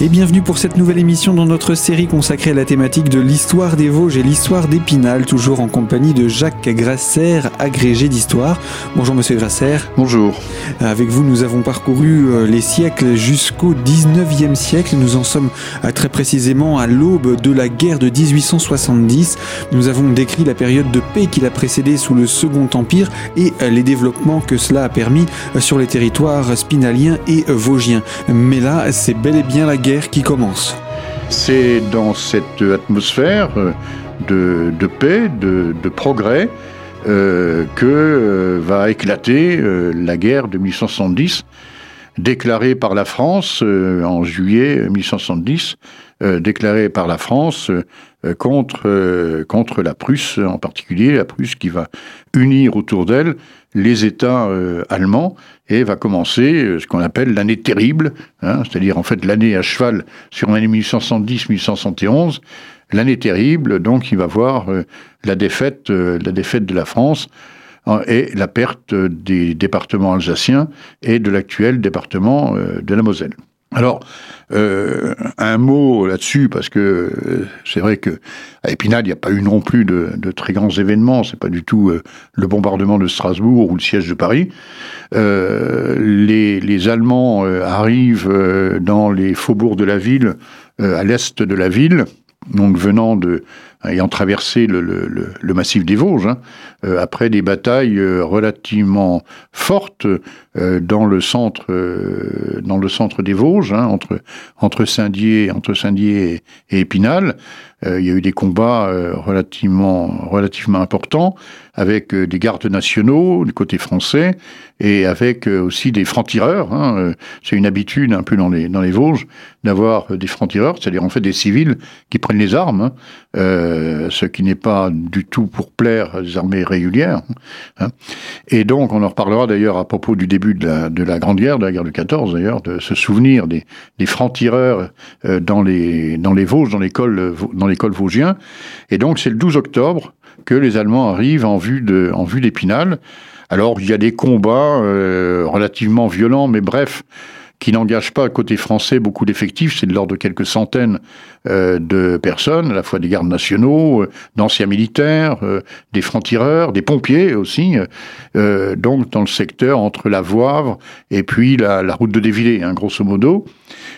Et bienvenue pour cette nouvelle émission dans notre série consacrée à la thématique de l'histoire des Vosges et l'histoire d'Épinal, toujours en compagnie de Jacques Grasser, agrégé d'histoire. Bonjour Monsieur Grasser. Bonjour. Avec vous, nous avons parcouru euh, les siècles jusqu'au 19e siècle. Nous en sommes euh, très précisément à l'aube de la guerre de 1870. Nous avons décrit la période de paix qui l'a précédé sous le Second Empire et euh, les développements que cela a permis sur les territoires spinaliens et vosgiens. Mais là, c'est bel et bien la guerre qui commence. C'est dans cette atmosphère euh, de, paix, de, progrès, euh, que euh, va éclater la guerre de 1870, déclarée par la France en juillet 1870, déclarée par la France contre, contre la Prusse en particulier, la Prusse qui va unir autour d'elle les États allemands et va commencer euh, ce qu'on appelle l'année terrible, hein, c'est-à-dire en fait l'année à cheval sur l'année 1870-1871, l'année terrible, donc il va voir euh, la défaite, euh, la défaite de la France et la perte des départements alsaciens et de l'actuel département de la Moselle. Alors, euh, un mot là-dessus, parce que euh, c'est vrai que à Épinal, il n'y a pas eu non plus de, très grands événements. C'est pas du tout euh, le bombardement de Strasbourg ou le siège de Paris. Les, les, Allemands arrivent dans les faubourgs de la ville, à l'est de la ville, donc venant de ayant traversé le, massif des Vosges, hein, euh, après des batailles euh, relativement fortes euh, dans le centre, dans le centre des Vosges, hein, entre Saint-Dié, Saint-Dié et, Épinal. il y a eu des combats relativement relativement importants avec des gardes nationaux du côté français et avec aussi des francs-tireurs. Hein, C'est une habitude un peu dans les dans les Vosges d'avoir des francs-tireurs, c'est-à-dire en fait des civils qui prennent les armes. Hein, ce qui n'est pas du tout pour plaire aux armées régulières. Hein. Et donc, on en reparlera d'ailleurs à propos du début de la, de la Grande Guerre, de la guerre de 14 d'ailleurs, de se souvenir des, des francs-tireurs euh, dans, les, dans les Vosges, dans l'école vosgien. Et donc, c'est le 12 octobre que les Allemands arrivent en vue de en vue d'Épinal. Alors, il y a des combats euh, relativement violents, mais bref, qui n'engage pas côté français beaucoup d'effectifs, c'est de l'ordre de quelques centaines euh, de personnes, à la fois des gardes nationaux, euh, d'anciens militaires, euh, des francs-tireurs, des pompiers aussi, donc dans le secteur entre la Voivre et puis la, route de Dévillé, hein, grosso modo.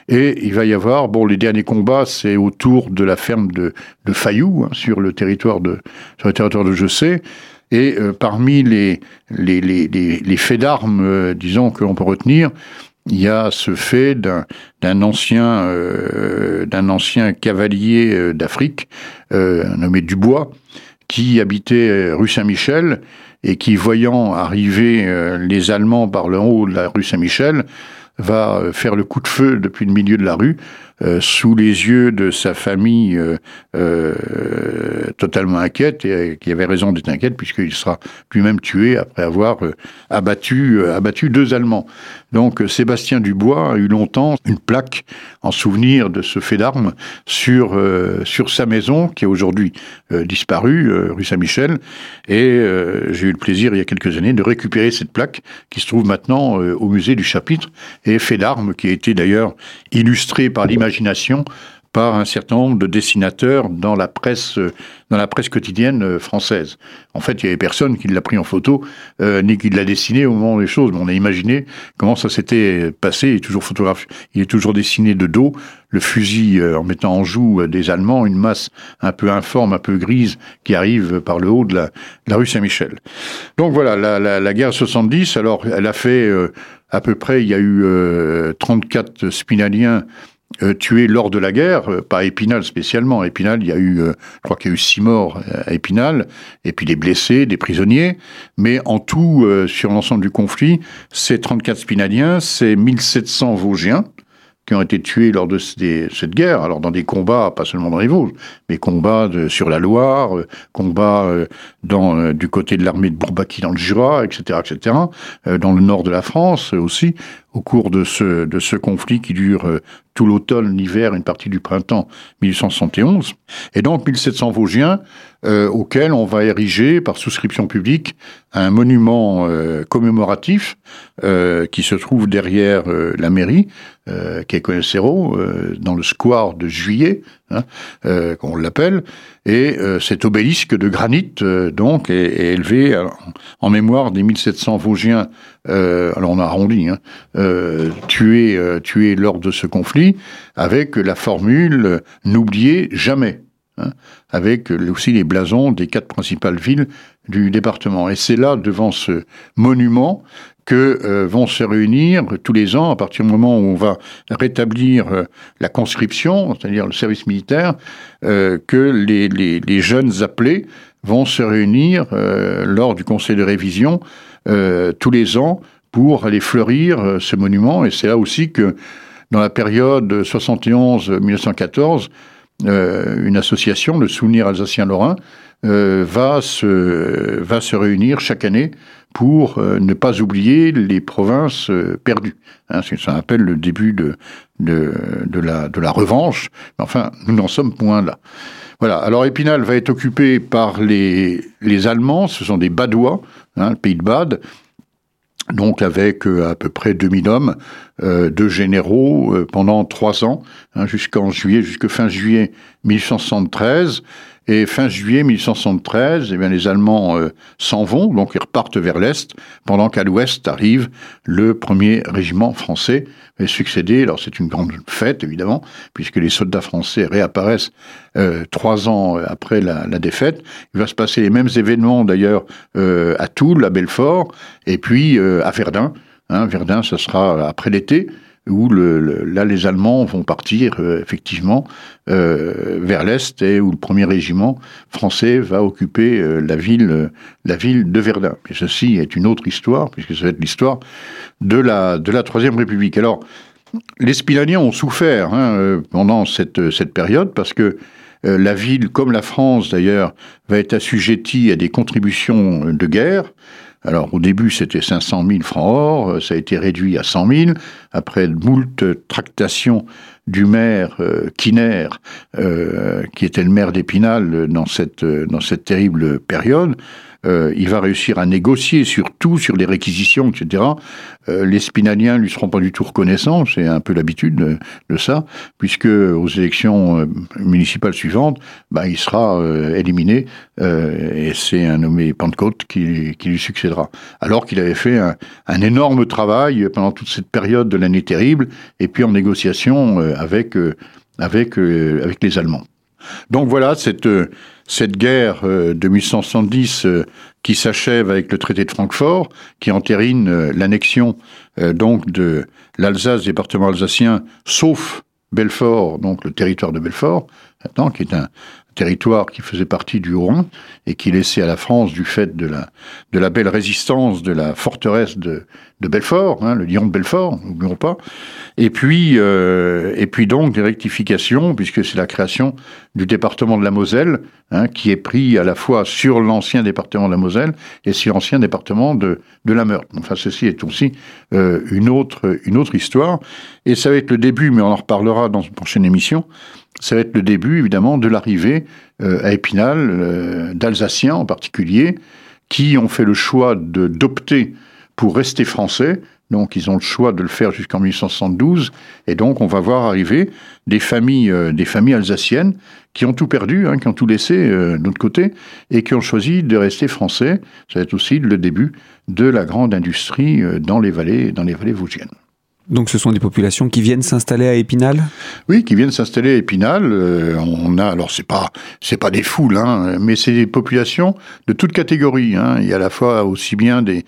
Et il va y avoir, bon, les derniers combats, c'est autour de la ferme de, de Fayou, hein, sur le territoire de, sur le territoire de sais Et parmi les, les, les, les faits d'armes, disons, que l'on peut retenir, il y a ce fait d'un ancien, euh, ancien cavalier euh, d'Afrique, euh, nommé Dubois, qui habitait rue Saint-Michel et qui, voyant arriver les Allemands par le haut de la rue Saint-Michel, va faire le coup de feu depuis le milieu de la rue euh, sous les yeux de sa famille euh, euh, totalement inquiète et qui avait raison d'être inquiète puisqu'il sera lui-même tué après avoir abattu, abattu deux Allemands. Donc Sébastien Dubois a eu longtemps une plaque en souvenir de ce fait d'armes sur, sur sa maison qui est aujourd'hui disparue, rue Saint-Michel. Et j'ai eu le plaisir il y a quelques années de récupérer cette plaque qui se trouve maintenant au musée du chapitre et fait d'armes qui a été d'ailleurs illustré par l'image par un certain nombre de dessinateurs dans la presse, dans la presse quotidienne euh, française. En fait, il y avait personne qui l'a pris en photo, euh, ni qui l'a dessiné au moment des choses. Mais on a imaginé comment ça s'était passé. Il est toujours photographe, il est toujours dessiné de dos, le fusil euh, en mettant en joue des Allemands, une masse un peu informe, un peu grise, qui arrive par le haut de la, la rue Saint-Michel. Donc voilà, la, la, la, guerre 70. Alors, elle a fait à peu près, il y a eu 34 Spinaliens euh, tués lors de la guerre, euh, pas Épinal spécialement. Épinal, il y a eu, euh, je crois qu'il y a eu six morts à Épinal, et puis des blessés, des prisonniers. Mais en tout, sur l'ensemble du conflit, c'est 34 Spinaliens, c'est 1700 Vosgiens qui ont été tués lors de cette guerre, alors dans des combats, pas seulement dans les Vosges, mais combats sur la Loire, combats dans, du côté de l'armée de Bourbaki dans le Jura, etc., etc., dans le nord de la France aussi, au cours de ce, de ce conflit qui dure tout l'automne, l'hiver, une partie du printemps 1871. Et donc 1700 Vosgiens euh, auquel on va ériger par souscription publique un monument euh, commémoratif euh, qui se trouve derrière la mairie, qui est dans le square de Juillet, hein, qu'on l'appelle, et cet obélisque de granit donc est, élevé en, mémoire des 1700 Vosgiens, alors on a arrondi, hein, tués, tués lors de ce conflit, avec la formule n'oubliez jamais. Hein, avec aussi les blasons des quatre principales villes du département. Et c'est là, devant ce monument, que euh, vont se réunir tous les ans, à partir du moment où on va rétablir euh, la conscription, c'est-à-dire le service militaire, euh, que les, les, jeunes appelés vont se réunir lors du conseil de révision tous les ans pour aller fleurir ce monument. Et c'est là aussi que, dans la période 71-1914, euh, une association, le Souvenir Alsacien-Lorrain, euh, va, se, va se réunir chaque année pour euh, ne pas oublier les provinces perdues. Hein, ça appelle le début de, de, de, la, de la revanche. Enfin, nous n'en sommes point là. Voilà. Alors Épinal va être occupé par les, les Allemands, ce sont des Badois, hein, le pays de Bade, donc avec euh, à peu près 2000 hommes, euh, deux généraux euh, pendant trois ans, hein, jusqu'en juillet, jusque fin juillet 1873. Et fin juillet 1873, eh bien, les Allemands euh, s'en vont, donc ils repartent vers l'Est, pendant qu'à l'Ouest arrive le premier régiment français, et succédé, alors c'est une grande fête évidemment, puisque les soldats français réapparaissent euh, trois ans après la, défaite. Il va se passer les mêmes événements d'ailleurs euh, à Toul, à Belfort, et puis à Verdun. Hein, Verdun, ce sera après l'été où là les Allemands vont partir euh, effectivement euh, vers l'est et où le premier régiment français va occuper euh, la ville la ville de Verdun. Et ceci est une autre histoire puisque ça va être l'histoire de la de la troisième République. Alors les Spilaniens ont souffert hein, pendant cette cette période parce que la ville, comme la France d'ailleurs, va être assujettie à des contributions de guerre. Alors au début c'était 500 000 francs or, euh, ça a été réduit à 100 000, après moult tractations du maire euh, Kiner, euh, qui était le maire d'Épinal dans cette, dans cette terrible période, euh, il va réussir à négocier sur tout, sur les réquisitions, etc. Euh, les Spinaliens lui seront pas du tout reconnaissants, c'est un peu l'habitude de, ça, puisque aux élections euh, municipales suivantes, bah, il sera euh, éliminé et c'est un nommé Pentecôte qui, qui lui succédera. Alors qu'il avait fait un, énorme travail pendant toute cette période de l'année terrible et puis en négociation avec avec avec les Allemands. Donc voilà cette cette guerre euh, de 1870 euh, qui s'achève avec le traité de Francfort, qui entérine euh, l'annexion donc de l'Alsace, département alsacien, sauf Belfort, donc le territoire de Belfort, qui est un, territoire qui faisait partie du Haut-Rhin et qui laissait à la France du fait de la, de la belle résistance de la forteresse de, de Belfort, hein, le lion de Belfort, n'oublions pas. Et puis, euh, et puis donc des rectifications, puisque c'est la création du département de la Moselle, hein, qui est pris à la fois sur l'ancien département de la Moselle et sur l'ancien département de, de la Meurthe. Enfin, ceci est aussi euh, une, autre, une autre histoire. Et ça va être le début, mais on en reparlera dans une prochaine émission, ça va être le début, évidemment, de l'arrivée euh, à Épinal euh, d'Alsaciens en particulier, qui ont fait le choix d'opter pour rester français. Donc, ils ont le choix de le faire jusqu'en 1872. Et donc, on va voir arriver des familles, euh, des familles alsaciennes qui ont tout perdu, hein, qui ont tout laissé de l'autre côté, et qui ont choisi de rester français. Ça va être aussi le début de la grande industrie dans les vallées, dans les vallées vosgiennes. Donc ce sont des populations qui viennent s'installer à Épinal? Oui, qui viennent s'installer à Épinal. Euh, on a alors c'est pas c'est pas des foules, hein, mais c'est des populations de toutes catégories. Hein. Il y a à la fois aussi bien des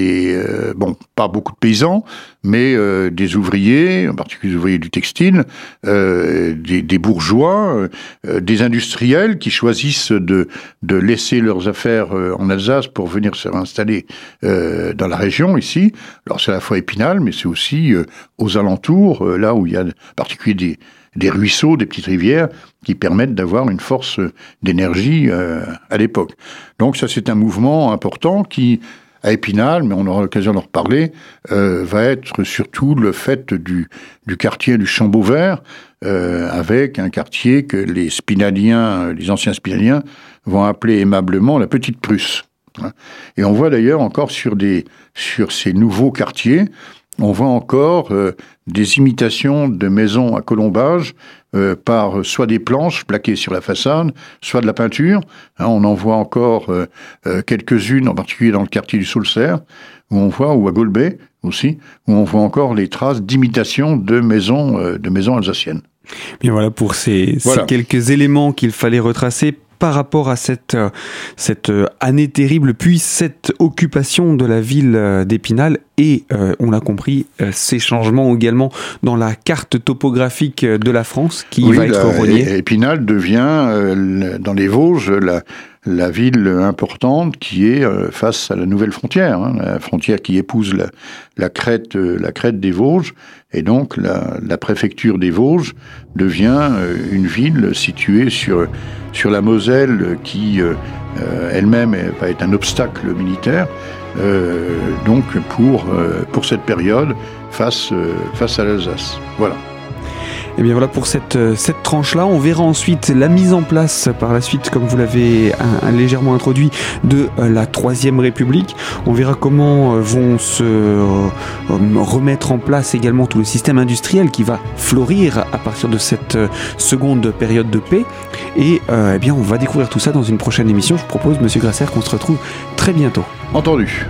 euh, bon pas beaucoup de paysans, mais euh, des ouvriers, en particulier des ouvriers du textile, des, des, bourgeois, des industriels qui choisissent de de laisser leurs affaires en Alsace pour venir se réinstaller dans la région ici. Alors c'est à la fois Épinal, mais c'est aussi euh, aux alentours, euh, là où il y a en particulier des, ruisseaux, des petites rivières, qui permettent d'avoir une force d'énergie euh, à l'époque. Donc ça, c'est un mouvement important qui à Épinal, mais on aura l'occasion d'en reparler, va être surtout le fait du, du quartier du Chambeau Vert, avec un quartier que les spinaliens, les anciens spinaliens, vont appeler aimablement la Petite Prusse. Hein. Et on voit d'ailleurs encore sur, des, sur ces nouveaux quartiers, on voit encore euh, des imitations de maisons à colombage euh, par soit des planches plaquées sur la façade, soit de la peinture. Hein, on en voit encore euh, quelques-unes, en particulier dans le quartier du Soulcer, où on voit, ou à Golbet aussi, où on voit encore les traces d'imitation de maisons, de maisons alsaciennes. Bien voilà pour ces quelques éléments qu'il fallait retracer par rapport à cette, euh, cette euh, année terrible, puis cette occupation de la ville euh, d'Épinal et, on l'a compris, ces changements également dans la carte topographique de la France qui va être reliée. Épinal devient, dans les Vosges, la, la ville importante qui est face à la nouvelle frontière, hein, la frontière qui épouse la, crête, la crête des Vosges, et donc la, la préfecture des Vosges devient une ville située sur sur la Moselle qui euh, euh, elle-même va être un obstacle militaire, euh, donc pour, pour cette période face, face à l'Alsace. Voilà. Et eh bien voilà pour cette, euh, cette tranche-là. On verra ensuite la mise en place par la suite, comme vous l'avez légèrement introduit, de euh, la Troisième République. On verra comment euh, vont se remettre en place également tout le système industriel qui va florir à partir de cette seconde période de paix. Et eh bien on va découvrir tout ça dans une prochaine émission. Je propose, Monsieur Grasser, qu'on se retrouve très bientôt. Entendu.